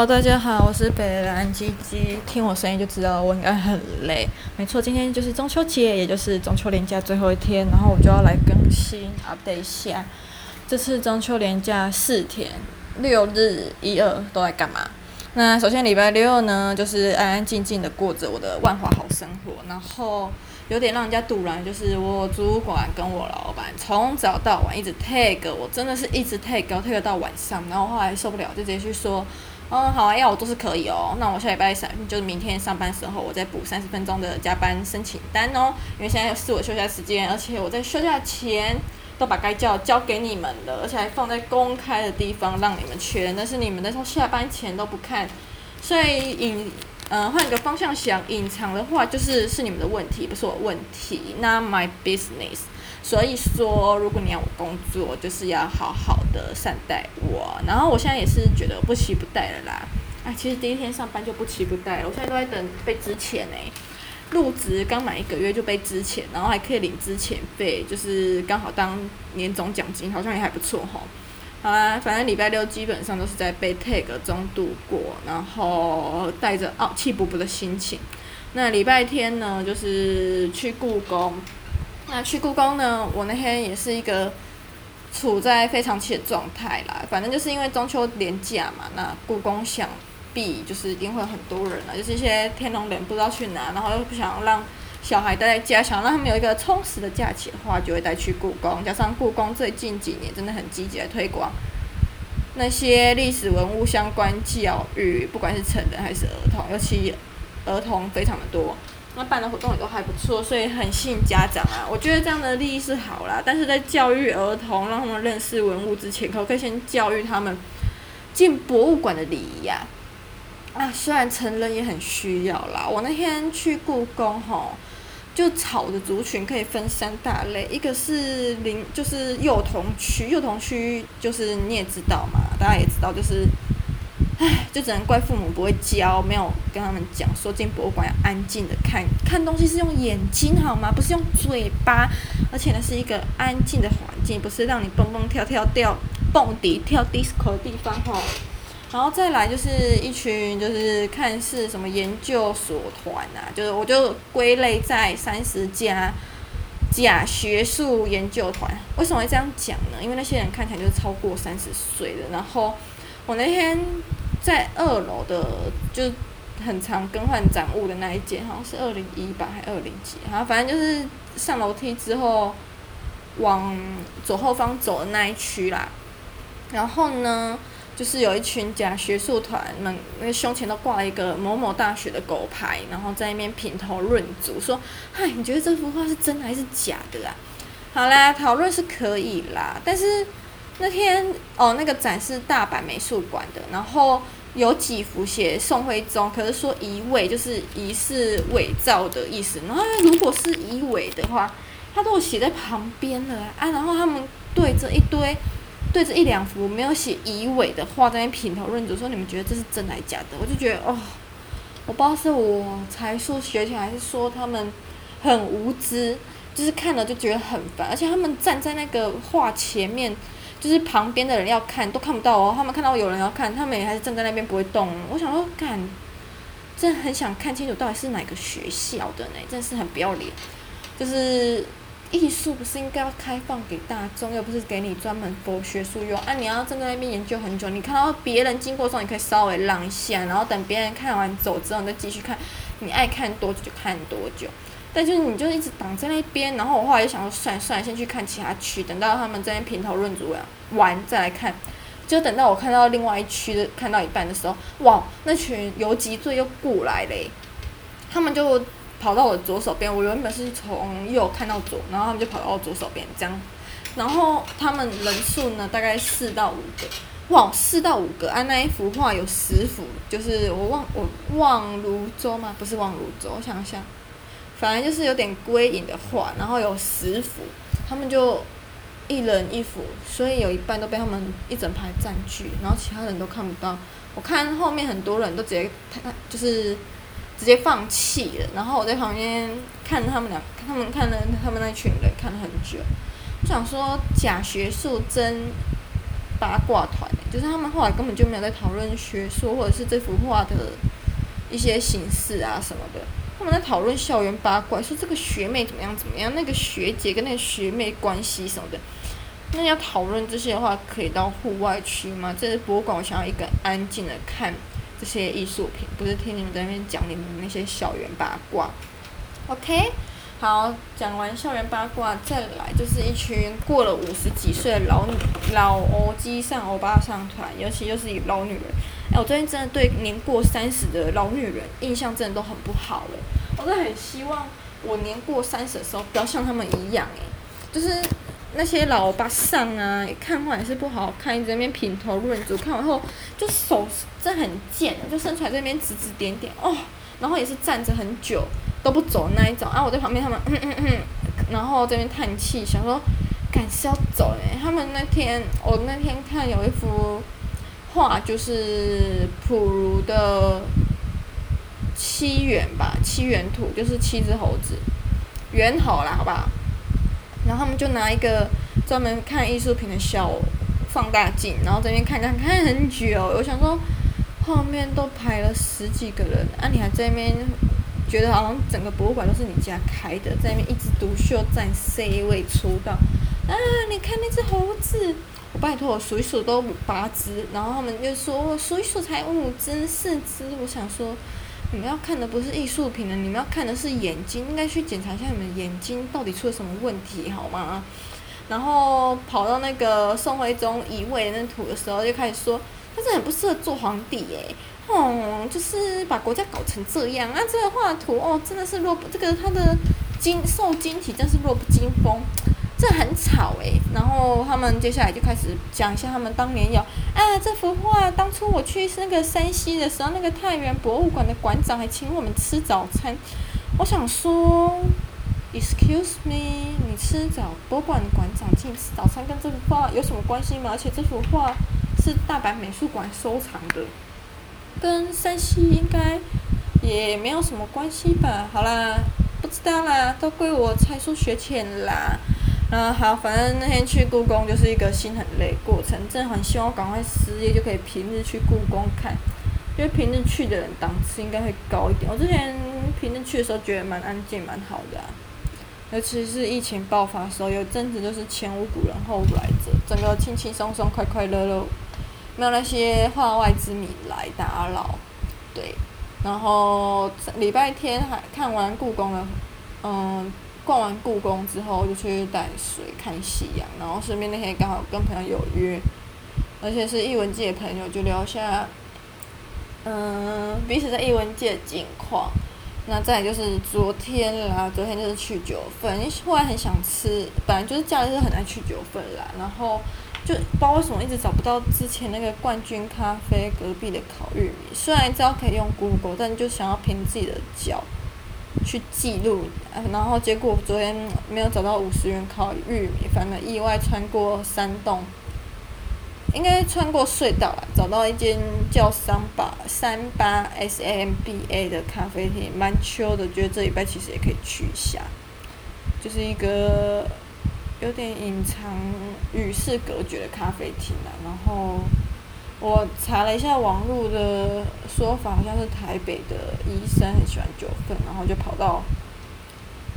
好大家好，我是北蓝鸡鸡，听我声音就知道我应该很累。没错，今天就是中秋节，也就是中秋连假最后一天，然后我就要来更新 update 一下，这次中秋连假四天，六日一二都在干嘛？那首先礼拜六呢，就是安安静静的过着我的万华好生活，然后。有点让人家堵然，就是我主管跟我老板从早到晚一直 tag 我，真的是一直 tag tag 到晚上，然后后来受不了，就直接去说，嗯，好啊，要我都是可以哦，那我下礼拜三就是明天上班时候，我再补三十分钟的加班申请单哦，因为现在是我休假时间，而且我在休假前都把该交交给你们了，而且还放在公开的地方让你们确认，但是你们在下班前都不看，所以隐。嗯，换个方向想，隐藏的话就是是你们的问题，不是我问题。Not my business。所以说，如果你要我工作，就是要好好的善待我。然后我现在也是觉得不期不待了啦。哎，其实第一天上班就不期不待了，我现在都在等被支遣呢。入职刚满一个月就被支遣，然后还可以领支钱费，就是刚好当年终奖金，好像也还不错吼。好啦，反正礼拜六基本上都是在被 tag 中度过，然后带着傲气勃勃的心情。那礼拜天呢，就是去故宫。那去故宫呢，我那天也是一个处在非常气的状态啦。反正就是因为中秋连假嘛，那故宫想必就是一定会有很多人了，就是一些天龙人不知道去哪，然后又不想让。小孩待在家，想让他们有一个充实的假期的话，就会带去故宫。加上故宫最近几年真的很积极的推广那些历史文物相关教育，不管是成人还是儿童，尤其儿童非常的多。那办的活动也都还不错，所以很吸引家长啊。我觉得这样的利益是好啦，但是在教育儿童，让他们认识文物之前，可不可以先教育他们进博物馆的礼仪呀？啊，虽然成人也很需要啦。我那天去故宫吼。就草的族群可以分三大类，一个是灵，就是幼童区，幼童区就是你也知道嘛，大家也知道，就是，唉，就只能怪父母不会教，没有跟他们讲说进博物馆要安静的看，看东西是用眼睛好吗？不是用嘴巴，而且呢是一个安静的环境，不是让你蹦蹦跳跳跳蹦迪跳 disco 的地方吼。然后再来就是一群就是看似什么研究所团啊，就是我就归类在三十加假学术研究团。为什么会这样讲呢？因为那些人看起来就是超过三十岁的。然后我那天在二楼的就很常更换展物的那一间，好像是二零一吧，还二零几？然后反正就是上楼梯之后往左后方走的那一区啦。然后呢？就是有一群假学术团们，那胸前都挂了一个某某大学的狗牌，然后在那边品头论足，说：“嗨，你觉得这幅画是真的还是假的啊？”好啦，讨论是可以啦，但是那天哦，那个展是大阪美术馆的，然后有几幅写宋徽宗，可是说疑伪，就是疑似伪造的意思。然后如果是疑伪的话，他都写在旁边了啊，然后他们对着一堆。对着一两幅没有写疑伪的画在那品头论足，说你们觉得这是真还是假的？我就觉得哦，我不知道是我才疏学浅，还是说他们很无知，就是看了就觉得很烦。而且他们站在那个画前面，就是旁边的人要看都看不到哦。他们看到有人要看，他们也还是站在那边不会动。我想说，干，真的很想看清楚到底是哪个学校的呢？真的是很不要脸，就是。艺术不是应该要开放给大众，又不是给你专门博学术用啊！你要站在那边研究很久，你看到别人经过的时候，你可以稍微让一下，然后等别人看完走之后，你再继续看，你爱看多久就看多久。但就是你就一直挡在那边，然后我后来就想说，算了算了，先去看其他区，等到他们在那评头论足完再来看。就等到我看到另外一区的看到一半的时候，哇，那群游击队又过来嘞，他们就。跑到我左手边，我原本是从右看到左，然后他们就跑到我左手边这样，然后他们人数呢大概四到五个，哇，四到五个啊！那一幅画有十幅，就是我望我望如舟吗？不是望如舟，我想想，反正就是有点归隐的画，然后有十幅，他们就一人一幅，所以有一半都被他们一整排占据，然后其他人都看不到。我看后面很多人都直接，就是。直接放弃了，然后我在旁边看他们俩，他们看了他们那群人看了很久。我想说，假学术真八卦团，就是他们后来根本就没有在讨论学术或者是这幅画的一些形式啊什么的，他们在讨论校园八卦，说这个学妹怎么样怎么样，那个学姐跟那个学妹关系什么的。那要讨论这些的话，可以到户外去吗？这是博物馆，我想要一个安静的看这些艺术品，不是听你们在那边讲你们那些校园八卦。OK，好，讲完校园八卦，再来就是一群过了五十几岁的老老欧基上欧巴上团，尤其就是以老女人。哎，我最近真的对年过三十的老女人印象真的都很不好了。我真的很希望我年过三十的时候不要像他们一样，哎，就是。那些老欧巴上啊，看过也是不好看，一直在那边品头论足，看完后就手真的很贱，就伸出来这边指指点点哦，然后也是站着很久都不走那一种啊，我在旁边他们嗯嗯嗯，然后这边叹气，想说赶是要走嘞。他们那天我那天看有一幅画，就是普如的七元吧，七元图就是七只猴子，猿猴啦，好不好？然后他们就拿一个专门看艺术品的小放大镜，然后这边看看看很久。我想说，后面都排了十几个人，啊，你还在那边觉得好像整个博物馆都是你家开的，在那边一枝独秀占 C 位出道。啊，你看那只猴子，我拜托我数一数都八只，然后他们就说我数一数才五只四只，我想说。你们要看的不是艺术品呢，你们要看的是眼睛，应该去检查一下你们眼睛到底出了什么问题，好吗？然后跑到那个宋徽宗移位那图的时候，就开始说，他是很不适合做皇帝耶，哦，就是把国家搞成这样啊，这个画图哦，真的是弱不，这个他的经受精体真是弱不禁风。这很吵诶、然后他们接下来就开始讲一下他们当年有啊，这幅画当初我去那个山西的时候，那个太原博物馆的馆长还请我们吃早餐。我想说，Excuse me，你吃早博物馆馆长请吃早餐跟这幅画有什么关系吗？而且这幅画是大阪美术馆收藏的，跟山西应该也没有什么关系吧？好啦，不知道啦，都归我才疏学浅啦。嗯，好，反正那天去故宫就是一个心很累过程，真的很希望赶快失业就可以平日去故宫看，因为平日去的人档次应该会高一点。我之前平日去的时候觉得蛮安静蛮好的，尤其是疫情爆发的时候，有阵子就是前无古人后无来者，整个轻轻松松、快快乐乐，没有那些化外之民来打扰。对，然后礼拜天还看完故宫了，嗯。逛完故宫之后，就去淡水看夕阳，然后顺便那天刚好跟朋友有约，而且是艺文界的朋友，就聊下，嗯，彼此在艺文界近况。那再就是昨天啦，昨天就是去九份，因为后来很想吃，本来就是假日很爱去九份啦，然后就不知道为什么一直找不到之前那个冠军咖啡隔壁的烤玉米，虽然知道可以用 Google，但就想要凭自己的脚。去记录，然后结果昨天没有找到五十元烤玉米，反而意外穿过山洞，应该穿过隧道了，找到一间叫三八三八 S A M B A 的咖啡厅，蛮 chill 的，觉得这礼拜其实也可以去一下，就是一个有点隐藏与世隔绝的咖啡厅啦，然后。我查了一下网络的说法，好像是台北的医生很喜欢九份，然后就跑到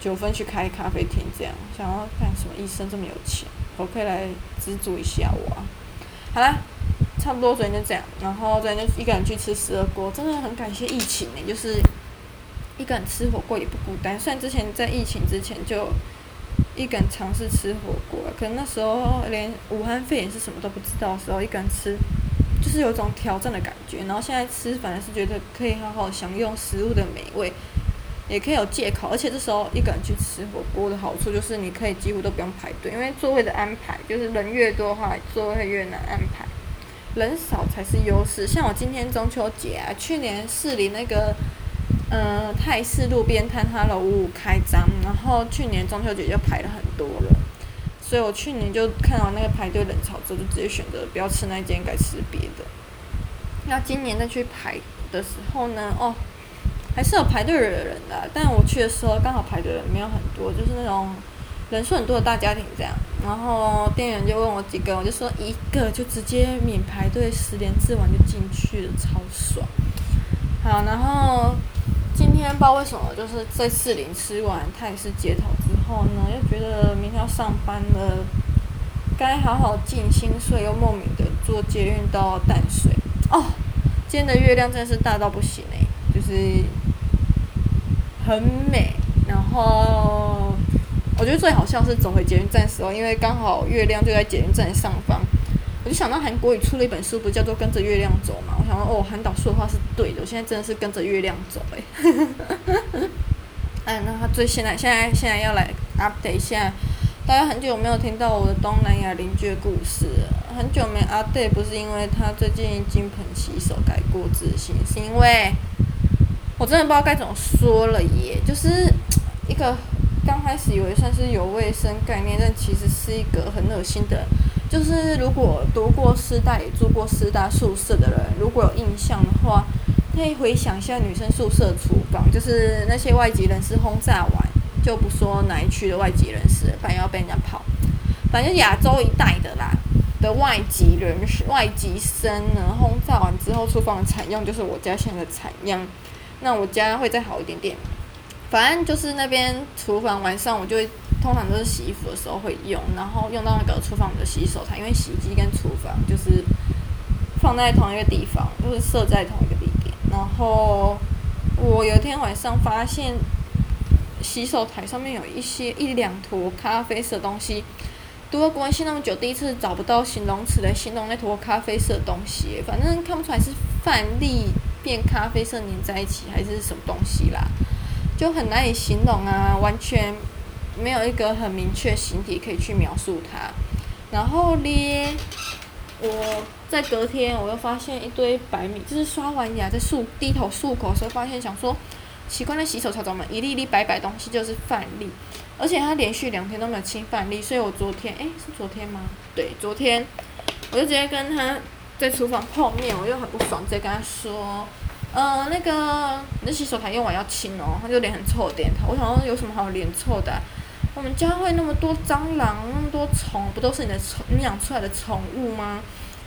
九份去开咖啡厅，这样想要看什么医生这么有钱，我可以来资助一下我啊。好啦，差不多昨天就这样，然后昨天就一个人去吃十二锅，真的很感谢疫情呢，就是一个人吃火锅也不孤单。虽然之前在疫情之前就一个人尝试吃火锅，可能那时候连武汉肺炎是什么都不知道的时候，一个人吃。就是有种挑战的感觉，然后现在吃反而是觉得可以好好享用食物的美味，也可以有借口，而且这时候一个人去吃火锅的好处就是你可以几乎都不用排队，因为座位的安排就是人越多的话，座位越难安排，人少才是优势。像我今天中秋节啊，去年市里那个呃泰式路边摊哈喽五五开张，然后去年中秋节就排了很多了。所以我去年就看到那个排队人潮之后，就直接选择不要吃那间，改吃别的。那今年再去排的时候呢，哦，还是有排队的人的，但我去的时候刚好排队的人没有很多，就是那种人数很多的大家庭这样。然后店员就问我几个，我就说一个，就直接免排队，十连治完就进去了，超爽。好，然后今天不知道为什么，就是在士林吃完泰式街头之后呢，又觉得明天要上班了，该好好静心睡，又莫名的坐捷运到淡水。哦，今天的月亮真的是大到不行哎，就是很美。然后我觉得最好笑是走回捷运站时候，因为刚好月亮就在捷运站上方。我就想到韩国语出了一本书，不叫做《跟着月亮走》嘛？我想说，哦，韩导说的话是对的。我现在真的是跟着月亮走，诶。哎，那他最现在现在现在要来 update 一下，大家很久没有听到我的东南亚邻居的故事了，很久没 update，不是因为他最近金盆洗手改过自新，是因为我真的不知道该怎么说了耶，就是一个刚开始以为算是有卫生概念，但其实是一个很恶心的。就是如果读过师大也住过师大宿舍的人，如果有印象的话，可以回想一下女生宿舍厨房，就是那些外籍人士轰炸完，就不说哪一区的外籍人士，反正要被人家跑，反正亚洲一带的啦的外籍人士、外籍生呢，轰炸完之后，厨房的采样就是我家现在的采样，那我家会再好一点点，反正就是那边厨房晚上我就会。通常都是洗衣服的时候会用，然后用到那个厨房的洗手台，因为洗衣机跟厨房就是放在同一个地方，就是设在同一个地。然后我有一天晚上发现洗手台上面有一些一两坨咖啡色的东西，读了国文系那么久，第一次找不到形容词来形容那坨咖啡色的东西，反正看不出来是饭粒变咖啡色粘在一起还是什么东西啦，就很难以形容啊，完全。没有一个很明确形体可以去描述它，然后咧，我在隔天我又发现一堆白米，就是刷完牙在漱低头漱口的时候发现，想说奇怪，那洗手槽怎么一粒粒白白东西就是饭粒，而且它连续两天都没有清饭粒，所以我昨天，诶，是昨天吗？对，昨天我就直接跟他在厨房碰面，我又很不爽，直接跟他说，呃，那个你的洗手台用完要清哦，他就脸很臭点头，我想说有什么好脸臭的啊？我们家会那么多蟑螂，那么多虫，不都是你的宠你养出来的宠物吗？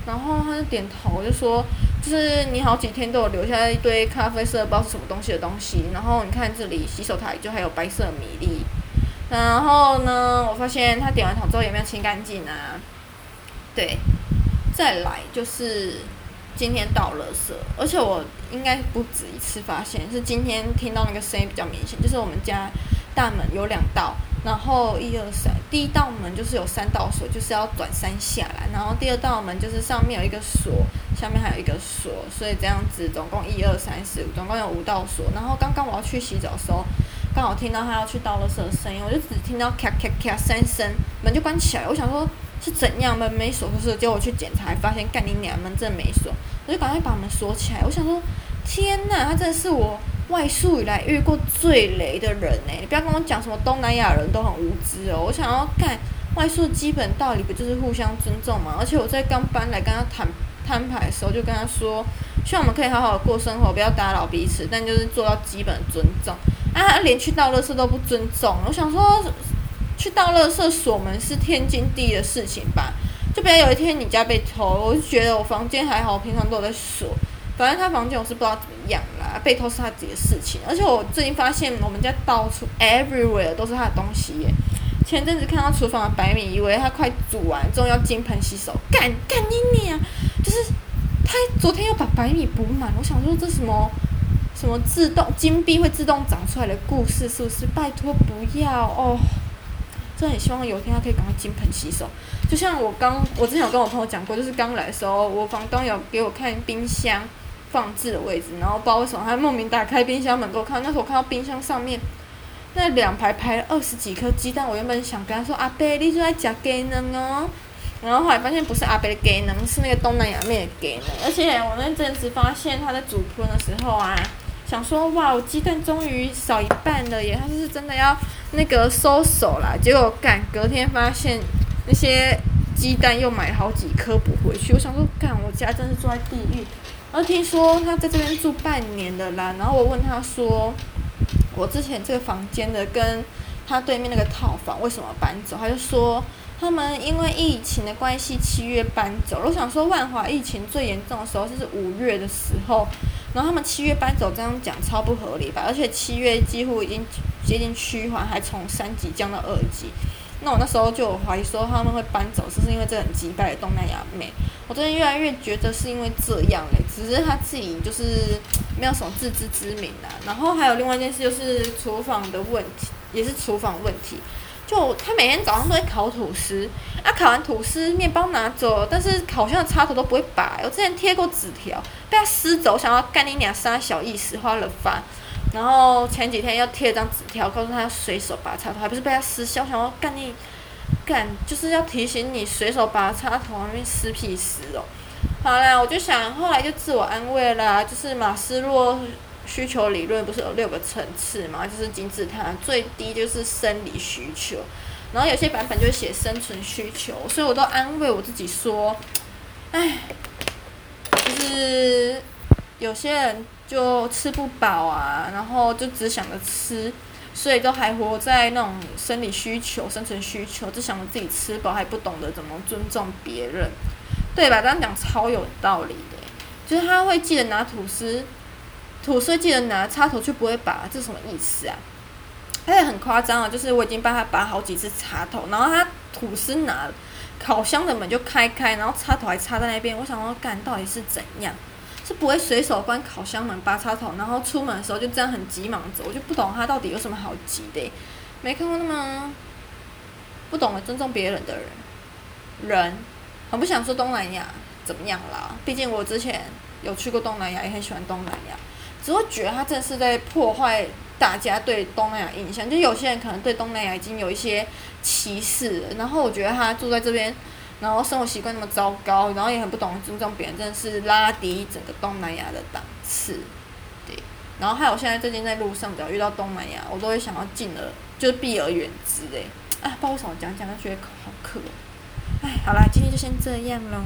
然后他就点头，就说，就是你好几天都有留下一堆咖啡色，不知道是什么东西的东西。然后你看这里洗手台就还有白色米粒。然后呢，我发现他点完头之后有没有清干净啊？对，再来就是今天倒垃圾，而且我应该不止一次发现，是今天听到那个声音比较明显，就是我们家大门有两道。然后一二三，第一道门就是有三道锁，就是要转三下来。然后第二道门就是上面有一个锁，下面还有一个锁，所以这样子总共一二三四五，总共有五道锁。然后刚刚我要去洗澡的时候，刚好听到他要去倒垃圾的声音，我就只听到咔咔咔三声，门就关起来了。我想说是怎样门没锁，可是结果我去检查，发现干你娘门真的没锁，我就赶快把门锁起来。我想说，天呐，他真的是我。外宿以来遇过最雷的人呢、你不要跟我讲什么东南亚人都很无知哦。我想要看外宿基本道理不就是互相尊重吗？而且我在刚搬来跟他谈摊牌的时候，就跟他说，希望我们可以好好过生活，不要打扰彼此，但就是做到基本尊重。啊，连去倒垃圾都不尊重，我想说，去倒垃圾锁门是天经地义的事情吧？就比如有一天你家被偷，我就觉得我房间还好，我平常都有在锁。反正他房间我是不知道怎么样被偷是他自己的事情。而且我最近发现我们家到处 everywhere 都是他的东西耶。前阵子看到厨房的白米，以为他快煮完，终于要金盆洗手，干干你啊！就是他昨天又把白米补满，我想说这什么什么自动金币会自动长出来的故事是不是？拜托不要哦！真的很希望有一天他可以赶快金盆洗手。就像我刚我之前有跟我朋友讲过，就是刚来的时候，我房东有给我看冰箱。放置的位置，然后不知道为什么，他莫名打开冰箱门给我看。那时候我看到冰箱上面那两排排了二十几颗鸡蛋，我原本想跟他说：“阿伯，你就在吃鸡蛋哦。”然后后来发现不是阿伯的鸡蛋，是那个东南亚妹的鸡蛋。而且我那阵子发现他在煮汤的时候啊，想说：“哇，我鸡蛋终于少一半了耶！”他就是真的要那个收手啦。结果干隔天发现那些鸡蛋又买好几颗补回去。我想说，干我家真是住在地狱。然后听说他在这边住半年的啦，然后我问他说，我之前这个房间的跟他对面那个套房为什么搬走？他就说，他们因为疫情的关系，七月搬走。我想说，万华疫情最严重的时候就是五月的时候，然后他们七月搬走，这样讲超不合理吧？而且七月几乎已经接近趋缓，还从三级降到二级。那我那时候就有怀疑说他们会搬走，是不是因为这很击败的东南亚妹？我最近越来越觉得是因为这样嘞，只是他自己就是没有什么自知之明啊。然后还有另外一件事，就是厨房的问题，也是厨房问题。就他每天早上都会烤吐司，啊，烤完吐司面包拿走，但是烤箱的插头都不会拔。我之前贴过纸条，被他撕走，想要干你俩杀小意思，花了饭。然后前几天要贴一张纸条，告诉他随手拔插头，还不是被他撕消，想要干你干，就是要提醒你随手拔插头，那边撕屁撕哦。好啦，我就想后来就自我安慰啦，就是马斯洛。需求理论不是有六个层次嘛？就是金字塔最低就是生理需求，然后有些版本就写生存需求，所以我都安慰我自己说，哎，就是有些人就吃不饱啊，然后就只想着吃，所以都还活在那种生理需求、生存需求，只想着自己吃饱，还不懂得怎么尊重别人，对吧？这样讲超有道理的，就是他会记得拿吐司。吐司记得拿插头，却不会拔，这是什么意思啊？他也很夸张啊，就是我已经帮他拔好几次插头，然后他吐司拿烤箱的门就开开，然后插头还插在那边。我想说，干到底是怎样？是不会随手关烤箱门拔插头，然后出门的时候就这样很急忙走，我就不懂他到底有什么好急的。没看过那么不懂得尊重别人的人，人很不想说东南亚怎么样啦。毕竟我之前有去过东南亚，也很喜欢东南亚。只会觉得他真的是在破坏大家对东南亚印象，就有些人可能对东南亚已经有一些歧视。然后我觉得他住在这边，然后生活习惯那么糟糕，然后也很不懂尊重别人，真的是拉低整个东南亚的档次。对，然后还有现在最近在路上只要遇到东南亚，我都会想要进而就是避而远之。哎，啊，不知道为什么讲讲就觉得好渴。哎，好啦，今天就先这样喽。